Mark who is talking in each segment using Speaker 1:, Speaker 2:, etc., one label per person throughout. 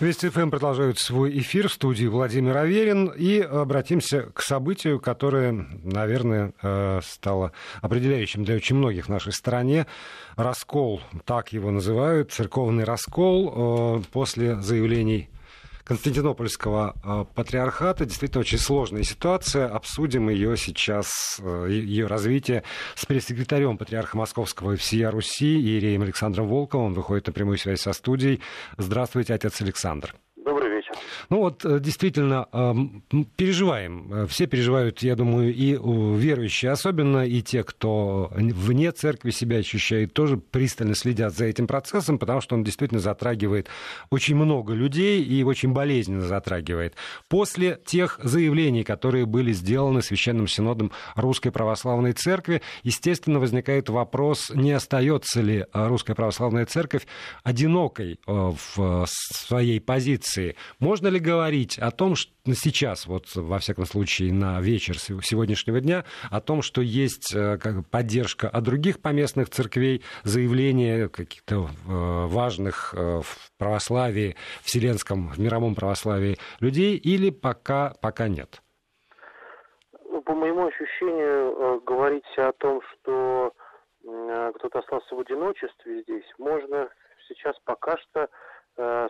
Speaker 1: Вести ФМ продолжает свой эфир в студии Владимир Аверин. И обратимся к событию, которое, наверное, э, стало определяющим для очень многих в нашей стране. Раскол, так его называют, церковный раскол э, после заявлений Константинопольского э, патриархата. Действительно очень сложная ситуация. Обсудим ее сейчас, ее развитие с пресс-секретарем патриарха Московского и всея Руси Иереем Александром Волковым. Выходит на прямую связь со студией. Здравствуйте, отец Александр. Ну вот э, действительно переживаем, э, все переживают, я думаю, и верующие особенно, и те, кто вне церкви себя ощущает, тоже пристально следят за этим процессом, потому что он действительно затрагивает очень много людей и очень болезненно затрагивает. После тех заявлений, которые были сделаны Священным Синодом Русской Православной Церкви, естественно, возникает вопрос, не остается ли Русская Православная Церковь одинокой э, в своей позиции. Можно ли говорить о том, что сейчас, вот во всяком случае на вечер сегодняшнего дня, о том, что есть э, поддержка от других поместных церквей, заявления каких-то э, важных э, в православии, вселенском, в мировом православии людей, или пока, пока нет?
Speaker 2: Ну, по моему ощущению, говорить о том, что кто-то остался в одиночестве здесь, можно сейчас пока что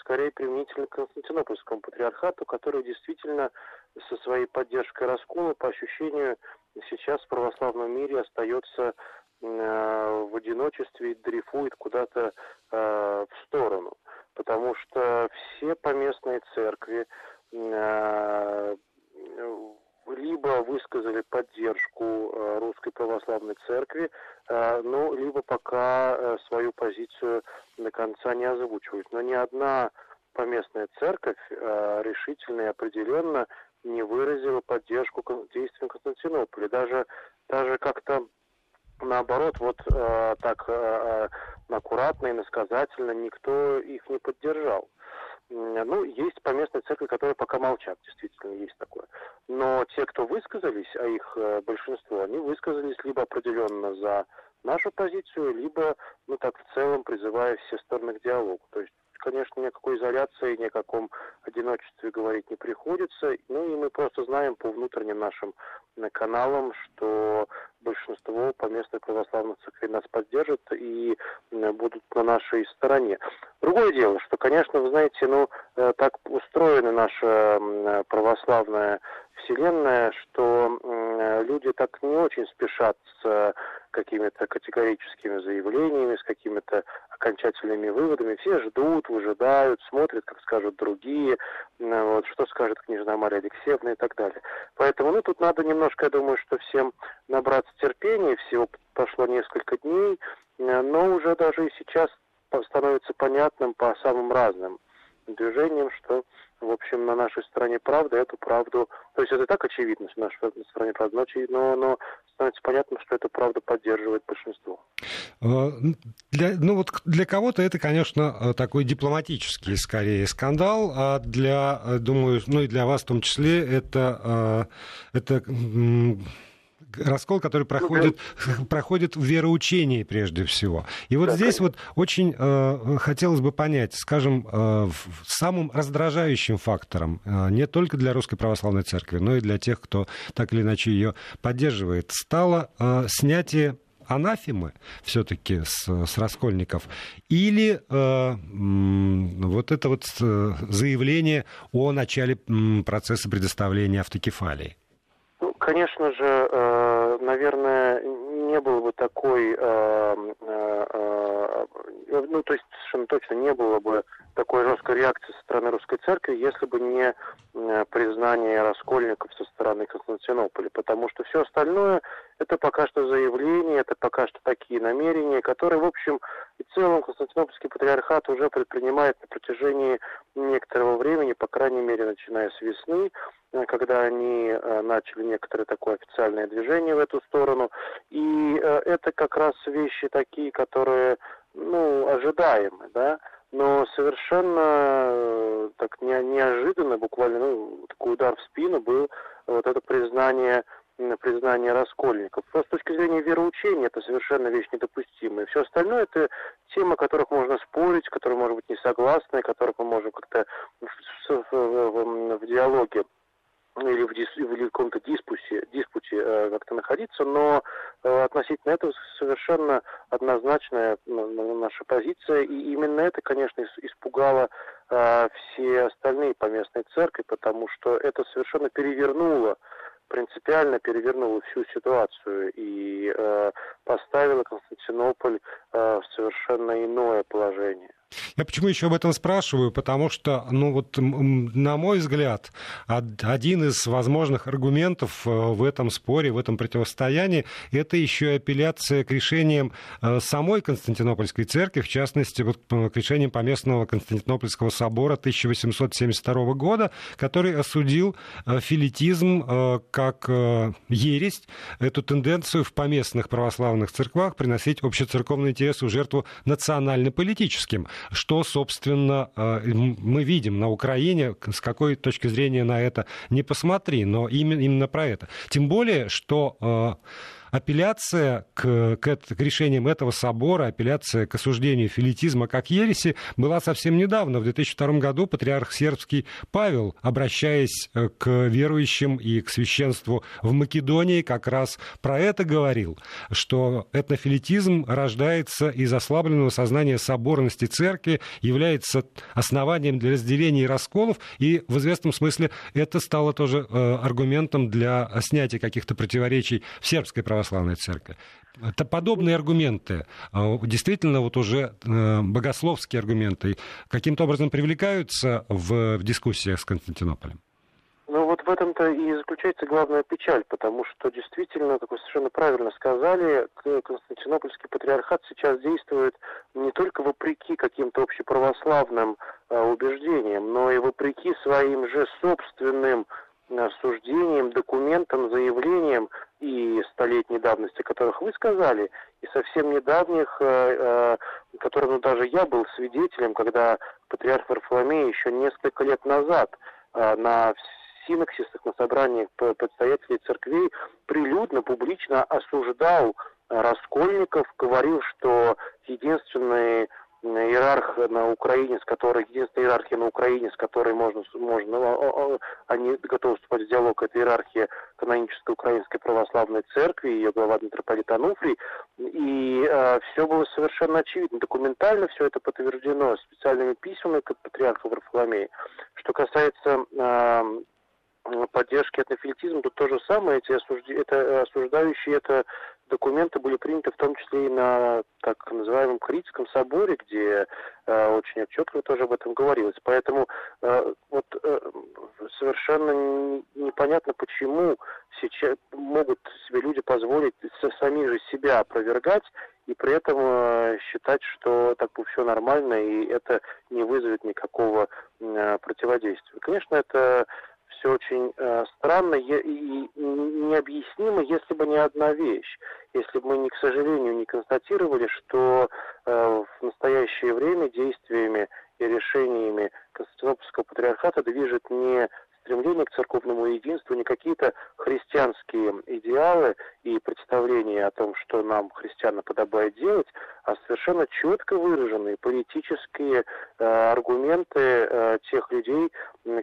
Speaker 2: скорее применительно к Константинопольскому патриархату, который действительно со своей поддержкой раскола, по ощущению, сейчас в православном мире остается э, в одиночестве и дрейфует куда-то э, в сторону. Потому что все поместные церкви либо высказали поддержку э, русской православной церкви, э, ну, либо пока э, свою позицию до конца не озвучивают. Но ни одна поместная церковь решительно и определенно не выразила поддержку действиям Константинополя. Даже, даже как-то наоборот, вот так аккуратно и насказательно никто их не поддержал. Ну, есть поместные церкви, которые пока молчат, действительно, есть такое. Но те, кто высказались, а их э, большинство, они высказались либо определенно за нашу позицию, либо, ну так, в целом призывая все стороны к диалогу. То есть конечно, ни о какой изоляции, ни о каком одиночестве говорить не приходится. Ну и мы просто знаем по внутренним нашим э, каналам, что большинство поместных православных церквей нас поддержат и э, будут на нашей стороне. Другое дело, что, конечно, вы знаете, ну, э, так устроена наша православная вселенная, что люди так не очень спешат с какими-то категорическими заявлениями, с какими-то окончательными выводами. Все ждут, выжидают, смотрят, как скажут другие, вот, что скажет княжна Мария Алексеевна и так далее. Поэтому, ну, тут надо немножко, я думаю, что всем набраться терпения, всего пошло несколько дней, но уже даже и сейчас становится понятным по самым разным движениям, что в общем, на нашей стороне правда, эту правду, то есть это так очевидно, что на нашей стороне правда, но, но становится понятно, что эту правду поддерживает большинство.
Speaker 1: Э, для, ну вот для кого-то это, конечно, э, такой дипломатический, скорее, скандал, а для, э, думаю, ну и для вас в том числе, это, это раскол, который проходит, проходит в вероучении прежде всего. И вот да, здесь конечно. вот очень э, хотелось бы понять, скажем, э, самым раздражающим фактором э, не только для Русской Православной Церкви, но и для тех, кто так или иначе ее поддерживает, стало э, снятие анафемы все-таки с, с раскольников, или э, вот это вот э, заявление о начале процесса предоставления автокефалии?
Speaker 2: Конечно же, э, наверное, не было бы такой, э, э, ну, то есть совершенно точно не было бы такой жесткой реакции со стороны русской церкви, если бы не признание раскольников со стороны Константинополя, потому что все остальное это пока что заявления, это пока что такие намерения, которые, в общем и целом, Константинопольский патриархат уже предпринимает на протяжении некоторого времени, по крайней мере, начиная с весны, когда они э, начали некоторое такое официальное движение в эту сторону. И э, это как раз вещи такие, которые, ну, ожидаемы, да, но совершенно так не, неожиданно, буквально, ну, такой удар в спину был вот это признание признание раскольников. С точки зрения вероучения это совершенно вещь недопустимая. Все остальное это темы, о которых можно спорить, которые, может быть, не согласны, которых мы можем как-то в, в, в, в диалоге или в, дис, в каком-то диспуте, диспуте э, как-то находиться, но э, относительно этого совершенно однозначная наша позиция, и именно это, конечно, испугало э, все остальные поместные церкви, потому что это совершенно перевернуло принципиально перевернула всю ситуацию и э, поставила Константинополь э, в совершенно иное положение.
Speaker 1: Я почему еще об этом спрашиваю? Потому что, ну вот, на мой взгляд, один из возможных аргументов э, в этом споре, в этом противостоянии, это еще и апелляция к решениям э, самой Константинопольской церкви, в частности, вот, к решениям поместного Константинопольского собора 1872 года, который осудил э, филитизм как ересь, эту тенденцию в поместных православных церквах приносить общецерковный интерес в жертву национально-политическим что, собственно, э, мы видим на Украине, с какой точки зрения на это не посмотри, но именно, именно про это. Тем более, что э, апелляция к, к, к решениям этого собора, апелляция к осуждению филитизма как ереси была совсем недавно. В 2002 году патриарх сербский Павел, обращаясь э, к верующим и к священству в Македонии, как раз про это говорил, что этнофилитизм рождается из ослабленного сознания соборности церкви, является основанием для разделений и расколов, и в известном смысле это стало тоже э, аргументом для снятия каких-то противоречий в сербской православной православная церковь. Это подобные аргументы, а, действительно вот уже э, богословские аргументы, каким-то образом привлекаются в, в дискуссиях с Константинополем?
Speaker 2: Ну вот в этом-то и заключается главная печаль, потому что действительно, как вы совершенно правильно сказали, Константинопольский патриархат сейчас действует не только вопреки каким-то общеправославным э, убеждениям, но и вопреки своим же собственным суждением, документом, заявлением и столетней давности, которых вы сказали, и совсем недавних, э, э, которым ну, даже я был свидетелем, когда патриарх Варфоломей еще несколько лет назад э, на синоксисах, на собраниях предстоятелей церквей прилюдно, публично осуждал раскольников, говорил, что единственный иерарх на Украине, с которой, единственная иерархия на Украине, с которой можно, можно они готовы вступать в диалог, это иерархия канонической Украинской Православной Церкви, ее глава митрополит Ануфрий, и э, все было совершенно очевидно. Документально все это подтверждено специальными письмами к патриарху Варфоломея. Что касается э, поддержки этнофилитизма, тут то же самое, эти осужди... это, осуждающие это документы были приняты в том числе и на так называемом Критском соборе, где э, очень отчетливо тоже об этом говорилось. Поэтому э, вот э, совершенно непонятно, почему сейчас могут себе люди позволить сами же себя опровергать и при этом э, считать, что так бы все нормально и это не вызовет никакого э, противодействия. Конечно, это все очень э, странно и, и необъяснимо, если бы не одна вещь. Если бы мы, не, к сожалению, не констатировали, что э, в настоящее время действиями и решениями Константинопольского патриархата движет не стремление к церковному единству, не какие-то христианские идеалы и представления о том, что нам, христианам, подобает делать, а совершенно четко выраженные политические э, аргументы э, тех людей,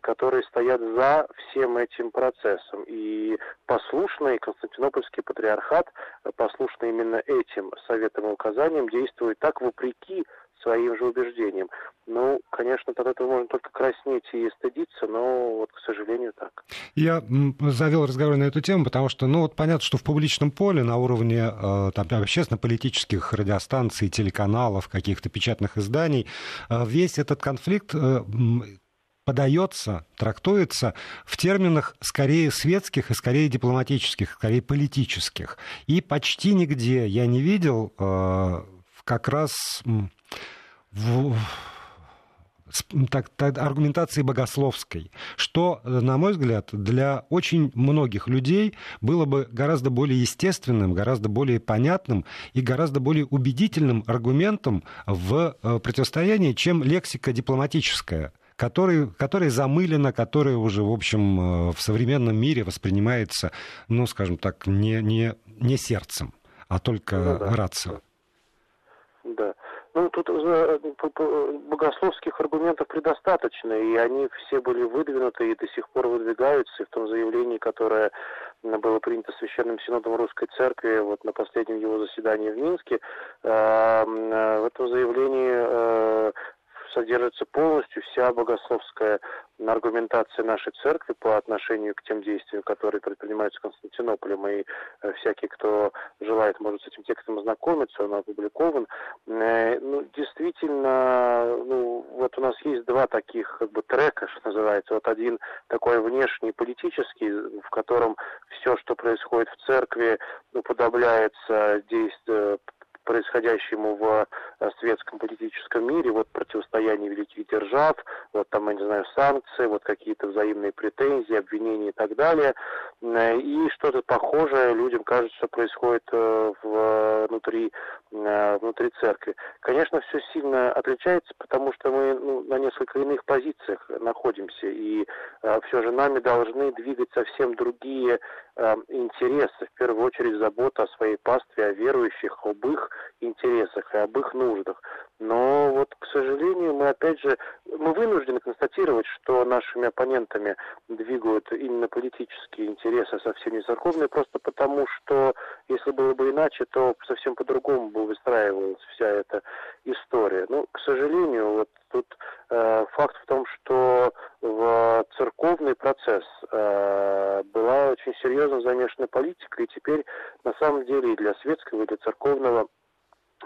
Speaker 2: которые стоят за всем этим процессом. И послушный Константинопольский патриархат, послушный именно этим советам и указаниям, действует так вопреки своим же убеждениям. Ну, конечно, от этого можно только краснеть и стыдиться, но вот, к сожалению, так.
Speaker 1: Я завел разговор на эту тему, потому что, ну, вот понятно, что в публичном поле на уровне э, там, общественно-политических радиостанций, телеканалов, каких-то печатных изданий, э, весь этот конфликт э, подается, трактуется в терминах скорее светских и скорее дипломатических, скорее политических. И почти нигде я не видел как раз в, так, так, аргументации богословской, что, на мой взгляд, для очень многих людей было бы гораздо более естественным, гораздо более понятным и гораздо более убедительным аргументом в э, противостоянии, чем лексика дипломатическая которая, которая замылена, которая уже, в общем, в современном мире воспринимается, ну, скажем так, не, не, не сердцем, а только ну, да. рацио.
Speaker 2: Да. Ну, тут э, богословских аргументов предостаточно, и они все были выдвинуты и до сих пор выдвигаются. И в том заявлении, которое было принято Священным Синодом Русской Церкви вот на последнем его заседании в Минске, э, э, в этом заявлении содержится полностью вся богословская аргументация нашей церкви по отношению к тем действиям, которые предпринимаются Константинополем, и э, всякий, кто желает, может с этим текстом ознакомиться, он опубликован. Э, ну, действительно, ну, вот у нас есть два таких как бы трека, что называется. Вот один такой внешний политический, в котором все, что происходит в церкви, уподобляется действию происходящему в э, светском политическом мире, вот противостояние великих держав, вот там, я не знаю, санкции, вот какие-то взаимные претензии, обвинения и так далее. Э, и что-то похожее людям кажется, что происходит э, внутри, внутри церкви. Конечно, все сильно отличается, потому что мы ну, на несколько иных позициях находимся, и все же нами должны двигать совсем другие интересы. В первую очередь забота о своей пастве, о верующих, об их интересах и об их нуждах. Но вот, к сожалению, мы опять же, мы вынуждены констатировать, что нашими оппонентами двигают именно политические интересы, совсем не церковные, просто потому что, если было бы иначе, то совсем по-другому бы выстраивалась вся эта история. Ну, к сожалению, вот тут э, факт в том, что в церковный процесс э, была очень серьезно замешана политика, и теперь на самом деле и для светского, и для церковного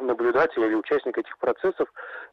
Speaker 2: наблюдателя или участника этих процессов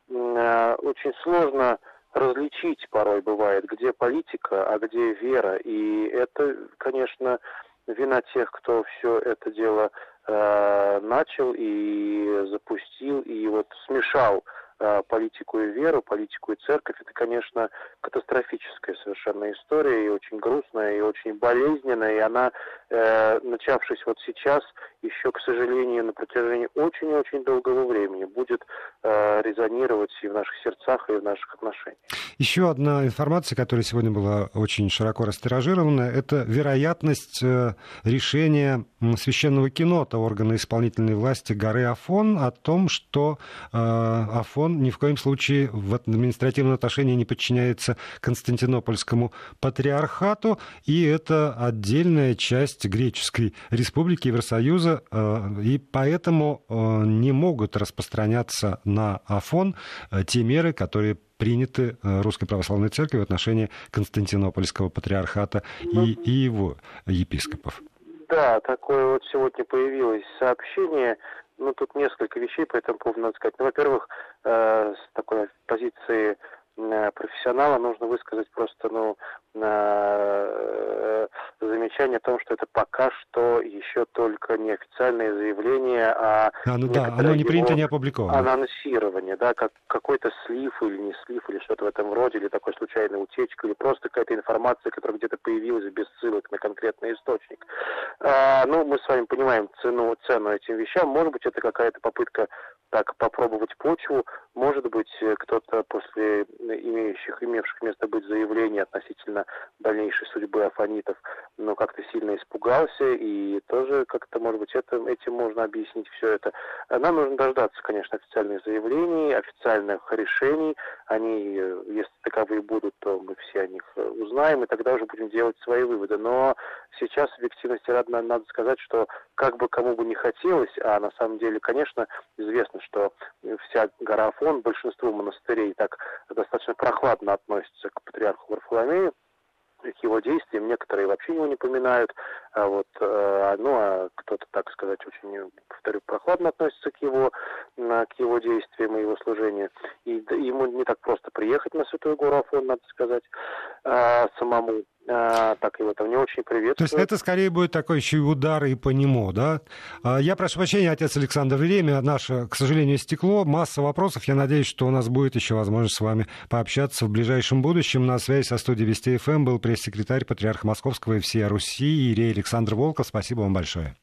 Speaker 2: э, очень сложно различить порой бывает, где политика, а где вера. И это, конечно, вина тех, кто все это дело э, начал и запустил, и вот смешал Э, политику и веру, политику и церковь, это, конечно, катастрофическая совершенно история, и очень грустная, и очень болезненная, и она, э, начавшись вот сейчас, еще, к сожалению, на протяжении очень-очень долгого времени будет э, резонировать и в наших сердцах, и в наших отношениях.
Speaker 1: Еще одна информация, которая сегодня была очень широко растиражирована, это вероятность э, решения священного кино, того органа исполнительной власти горы Афон, о том, что э, Афон он ни в коем случае в административном отношении не подчиняется Константинопольскому патриархату, и это отдельная часть Греческой республики Евросоюза, э, и поэтому э, не могут распространяться на Афон э, те меры, которые приняты Русской Православной Церковью в отношении Константинопольского патриархата и, и его епископов.
Speaker 2: Да, такое вот сегодня появилось сообщение ну, тут несколько вещей по этому поводу надо сказать. Ну, во-первых, э, с такой позиции профессионала нужно высказать просто, ну, э, замечание о том, что это пока что еще только неофициальное заявление, а,
Speaker 1: а ну да, оно не принято, не опубликовано.
Speaker 2: Анонсирование, да, как какой-то слив или не слив, или что-то в этом роде, или такой случайная утечка, или просто какая-то информация, которая где-то появилась без ссылок на конкретный источник. А, ну, мы с вами понимаем цену, цену этим вещам. Может быть, это какая-то попытка так попробовать почву. Может быть, кто-то после имеющих, имевших место быть заявлений относительно дальнейшей судьбы афонитов но как-то сильно испугался, и тоже как-то, может быть, это, этим можно объяснить все это. Нам нужно дождаться, конечно, официальных заявлений, официальных решений. Они, если таковые будут, то мы все о них узнаем, и тогда уже будем делать свои выводы. Но сейчас, объективности, надо, надо сказать, что как бы кому бы не хотелось, а на самом деле, конечно, известно, что вся гора Афон, большинство монастырей так достаточно прохладно относятся к патриарху Варфоломею, к его действиям, некоторые вообще его не поминают, а вот, э, ну, а кто-то, так сказать, очень, повторю, прохладно относится к его, к его действиям и его служению. И ему не так просто приехать на Святую Гору Афон, надо сказать, а, самому. А, так его там не очень приветствую.
Speaker 1: То есть это скорее будет такой еще и удар и по нему, да? А, я прошу прощения, отец Александр, время наше, к сожалению, стекло. Масса вопросов. Я надеюсь, что у нас будет еще возможность с вами пообщаться в ближайшем будущем. На связи со студией Вести ФМ был пресс-секретарь Патриарха Московского и всей Руси Ирей Александр Волков. Спасибо вам большое.